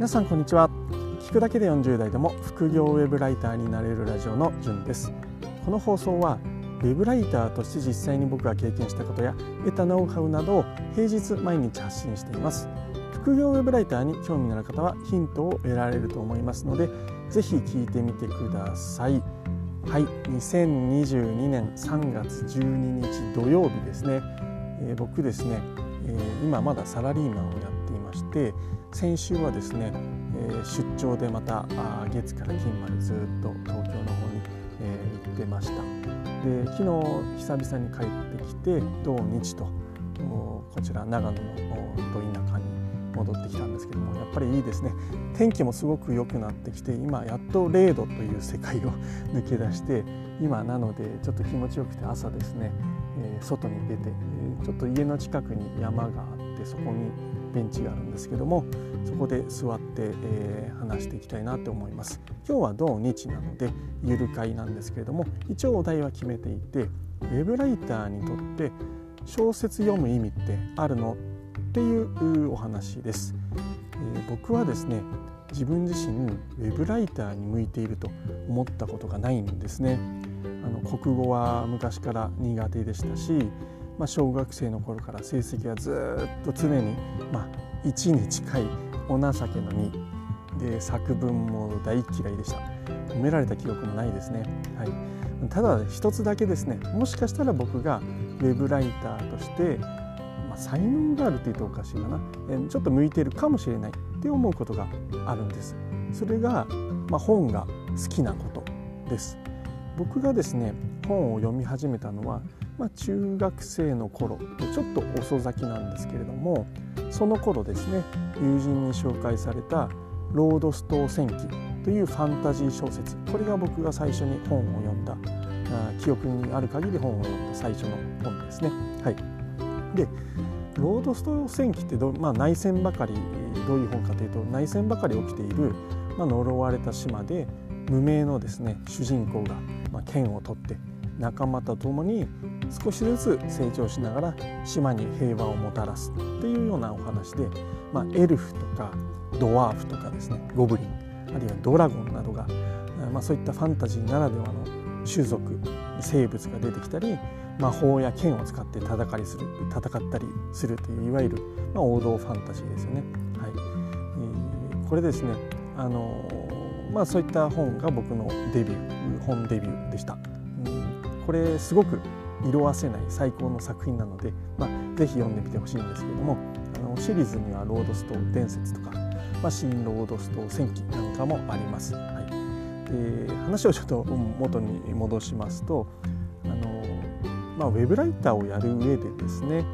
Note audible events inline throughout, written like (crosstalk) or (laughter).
皆さんこんにちは。聞くだけで40代でも副業ウェブライターになれるラジオのじゅんです。この放送はウェブライターとして実際に僕が経験したことや得たノウハウなどを平日毎日発信しています。副業ウェブライターに興味のある方はヒントを得られると思いますのでぜひ聞いてみてください。はい。2022年3月12日土曜日ですね、えー、僕ですね、えー、今まだサラリーマンをやっていまして先週はですね、えー、出張でまたあ月から金までずっと東京の方に、えー、行ってました。で昨日久々に帰ってきて土日とこちら長野のど田舎に戻ってきたんですけどもやっぱりいいですね。天気もすごく良くなってきて今やっと0度という世界を (laughs) 抜け出して今なのでちょっと気持ちよくて朝ですね、えー、外に出て、えー、ちょっと家の近くに山があってそこにベンチがあるんですけどもそこで座って、えー、話していきたいなと思います。今日は土日なのでゆる会なんですけれども一応お題は決めていてウェブライターにとって小説読む意味ってあるのっていうお話です、えー、僕はですね自分自身ウェブライターに向いていると思ったことがないんですね。あの国語は昔から苦手でしたしまあ、小学生の頃から成績はずっと常に、まあ、1に近いお情けの2で作文も大嫌いでした。褒められた記憶もないですね、はい、ただ一つだけですね。もしかしたら僕がウェブライターとして、まあ、才能があるというとおかしいかな。ちょっと向いてるかもしれない。って思うことがあるんです。それが、まあ、本が好きなことです。僕がですね本を読み始めたのはまあ、中学生の頃ちょっと遅咲きなんですけれどもその頃ですね友人に紹介された「ロードストー戦記」というファンタジー小説これが僕が最初に本を読んだ記憶にある限り本を読んだ最初の本ですね。はい、でロードストー戦記ってど、まあ、内戦ばかりどういう本かというと内戦ばかり起きている、まあ、呪われた島で無名のですね主人公が、まあ、剣を取って仲間と共に少しずつ成長しながら島に平和をもたらすっていうようなお話で、まあ、エルフとかドワーフとかですねゴブリンあるいはドラゴンなどが、まあ、そういったファンタジーならではの種族生物が出てきたり魔法や剣を使って戦いする戦ったりするといういわゆる、まあ、王道ファンタジーですよね。はいえー、これですねあのまあ、そういった本が僕のデビュー本デビューでした。これすごく色あせない最高の作品なので、まあ、ぜひ読んでみてほしいんですけれどもあのシリーズには「ロードストー伝説」とか「まあ、新ロードストー戦記」なんかもあります。はい、で話をちょっと元に戻しますとあの、まあ、ウェブライターをやる上でですね、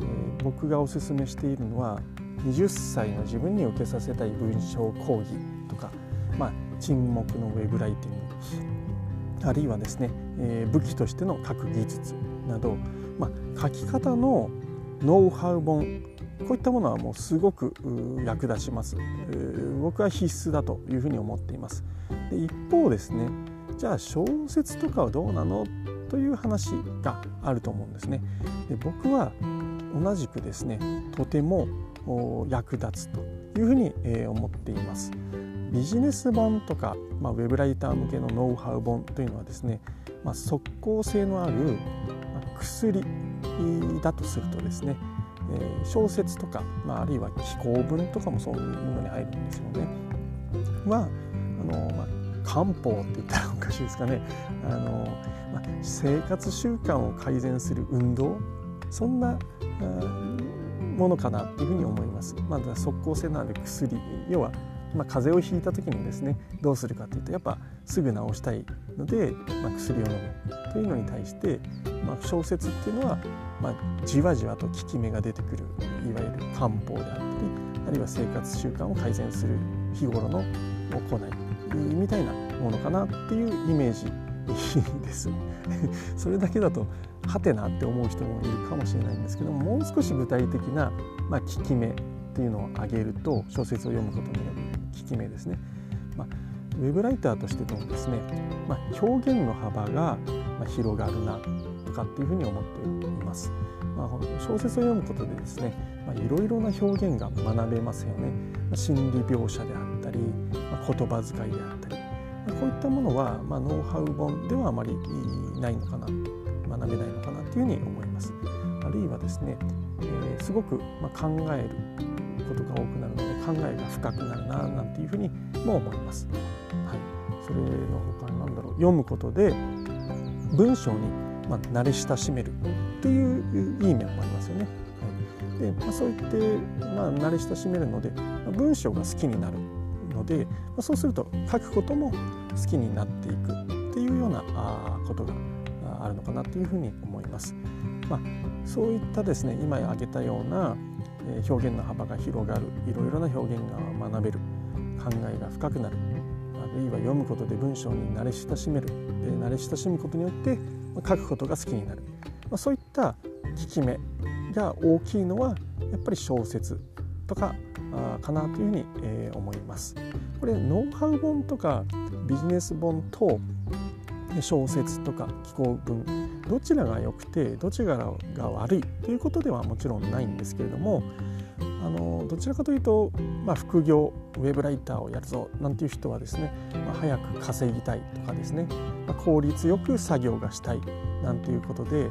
えー、僕がおすすめしているのは20歳の自分に受けさせたい文章講義とか、まあ、沈黙のウェブライティングあるいはですね、え、武器としての書く技術など、まあ、書き方のノウハウ本こういったものはもうすごく役立ちます。僕は必須だというふうに思っています。で一方ですねじゃあ小説とかはどうなの？という話があると思うんですね。で僕は同じくですねとても役立つというふうに思っています。ビジネス本とか、まあ、ウェブライター向けのノウハウ本というのはですね、まあ、即効性のある薬だとするとですね、えー、小説とか、まあ、あるいは紀行文とかもそういうものに入るんですよね。はあの、まあ、漢方って言ったらおかしいですかねあの、まあ、生活習慣を改善する運動そんなものかなっていうふうに思います。まあ、即効性のある薬要はまあ、風邪をひいた時にですねどうするかというとやっぱすぐ治したいので、まあ、薬を飲むというのに対して、まあ、小説っていうのは、まあ、じわじわと効き目が出てくるいわゆる漢方であったりあるいは生活習慣を改善する日頃の行いみたいなものかなっていうイメージ (laughs) です。(laughs) それだけだとはてなって思う人もいるかもしれないんですけどももう少し具体的な、まあ、効き目っていうのを挙げると小説を読むことによる効き目ですね、まあ、ウェブライターとしてのですね、まあ、表現の幅が広がるなとかっていうふうに思っています。まあ、小説を読むことでですねいろいろな表現が学べますよね。心理描写であったり、ま言葉遣いであったり、こういったものは、まあノウハウ本ではあまりないのかな学べないのかなというふうに思います。あるいはですね、えー、すごく、ま考えることが多くなるので考えが深くなるななんていうふうにも思います。はい、それの他に何だろう読むことで文章に、まあ、慣れ親しめるっていういい面もありますよね。はい、で、まあ、そう言って、まあ、慣れ親しめるので、まあ、文章が好きになるので、まあ、そうすると書くことも好きになっていくっていうようなあことがあるのかなというふうに思います。まあ、そういったですね今挙げたような表現の幅が広がるいろいろな表現が学べる考えが深くなるあるいは読むことで文章に慣れ親しめるで慣れ親しむことによって書くことが好きになる、ま、そういった効き目が大きいのはやっぱり小説とかかなというふうに、え思います。これノウハウ本とかビジネス本と小説とか紀行文どちらが良くてどちらが悪いということではもちろんないんですけれどもあのどちらかというと、まあ、副業ウェブライターをやるぞなんていう人はですね、まあ、早く稼ぎたいとかですね、まあ、効率よく作業がしたいなんていうことで、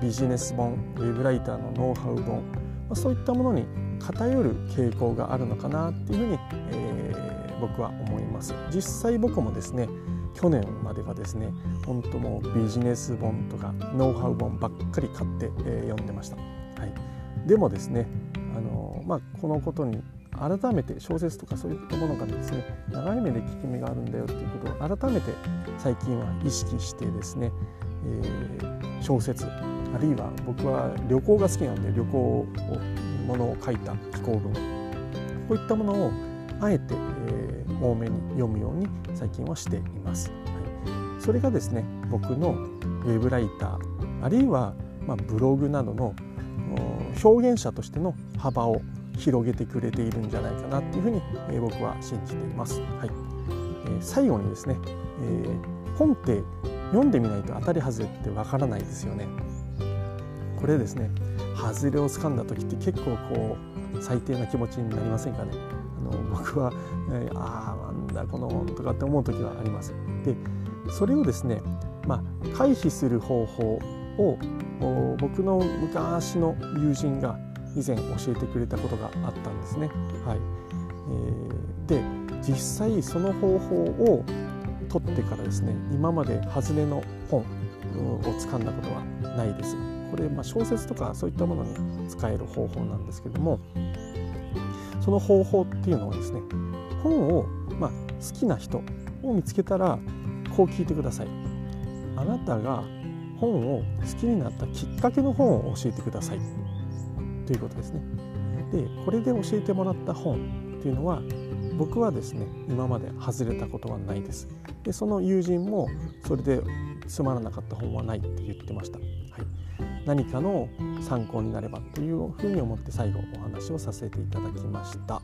ビジネス本ウェブライターのノウハウ本、まあ、そういったものに偏る傾向があるのかなっていうふうに、えー、僕は思います。実際僕もですね去年まではですね本当もうビジネス本とかノウハウ本ばっかり買って、えー、読んでました、はい、でもですねあの、まあ、このことに改めて小説とかそういったものがですね長い目で効き目があるんだよっていうことを改めて最近は意識してですね、えー、小説あるいは僕は旅行が好きなので旅行をものを書いた紀行文こういったものをあえて、えー、多めに読むように最近はしています。はい、それがですね僕のウェブライターあるいは、まあ、ブログなどの表現者としての幅を広げてくれているんじゃないかなっていうふうに、えー、僕は信じています。はいえー、最後にですね、えー、本って読んでみないと当たり外れってわからないですよね。これですね外れをつかんだ時って結構こう最低な気持ちになりませんかね僕は、えー、ああなんだこの本とかって思う時はあります。でそれをですね、まあ、回避する方法を僕の昔の友人が以前教えてくれたことがあったんですね。はいえー、で実際その方法を取ってからですね今まで外れの本を掴んだことはないです。これ、まあ、小説とかそういったものに使える方法なんですけどもその方法っていうのはですね本を、まあ、好きな人を見つけたらこう聞いてください。あなたが本を好きになったきっかけの本を教えてください。ということですね。でこれで教えてもらった本っていうのは僕はですね今まで外れたことはないです。でその友人もそれでつまらなかった本はないって言ってました、はい、何かの参考になればというふうに思って最後お話をさせていただきました。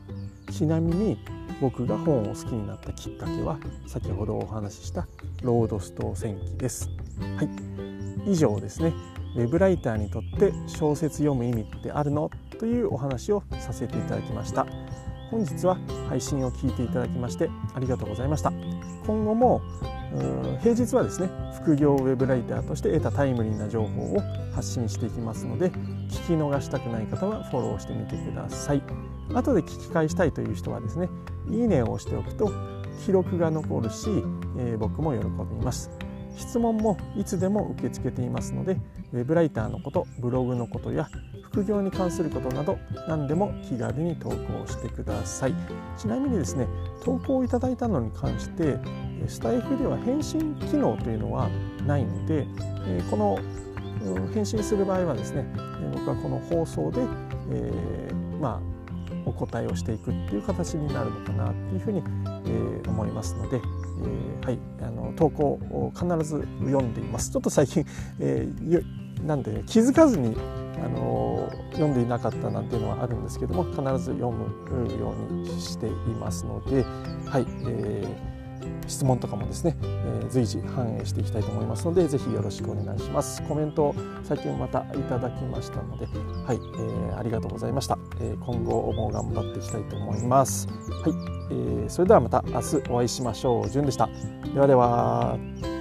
ちなみに僕が本を好きになったきっかけは先ほどお話ししたロードストー戦記です。はい。以上ですね。ウェブライターにとって小説読む意味ってあるの？というお話をさせていただきました。本日は配信を聞いていただきましてありがとうございました。今後も平日はですね副業ウェブライターとして得たタイムリーな情報を発信していきますので聞き逃したくない方はフォローしてみてください。後で聞き返したいという人はですねいいねを押しておくと記録が残るし、えー、僕も喜びます。質問もいつでも受け付けていますのでウェブライターのことブログのことや副業に関することなど何でも気軽に投稿してください。ちなみにですね投稿いただいたのに関してスタイフでは返信機能というのはないのでえこの返信する場合はですね僕はこの放送で、えー、まあお答えをしていくっていう形になるのかなっていうふうに、えー、思いますので、えー、はいあの投稿を必ず読んでいます。ちょっと最近、えー、なんで、ね、気づかずにあの読んでいなかったなんていうのはあるんですけども必ず読むようにしていますので、はいえー、質問とかもですね、えー、随時反映していきたいと思いますのでぜひよろしくお願いします。コメントを最近またいただきましたのではい、えー、ありがとうございました、えー、今後も頑張っていきたいと思います。はい、えー、それではまた明日お会いしましょう。じゅんでした。ではでは。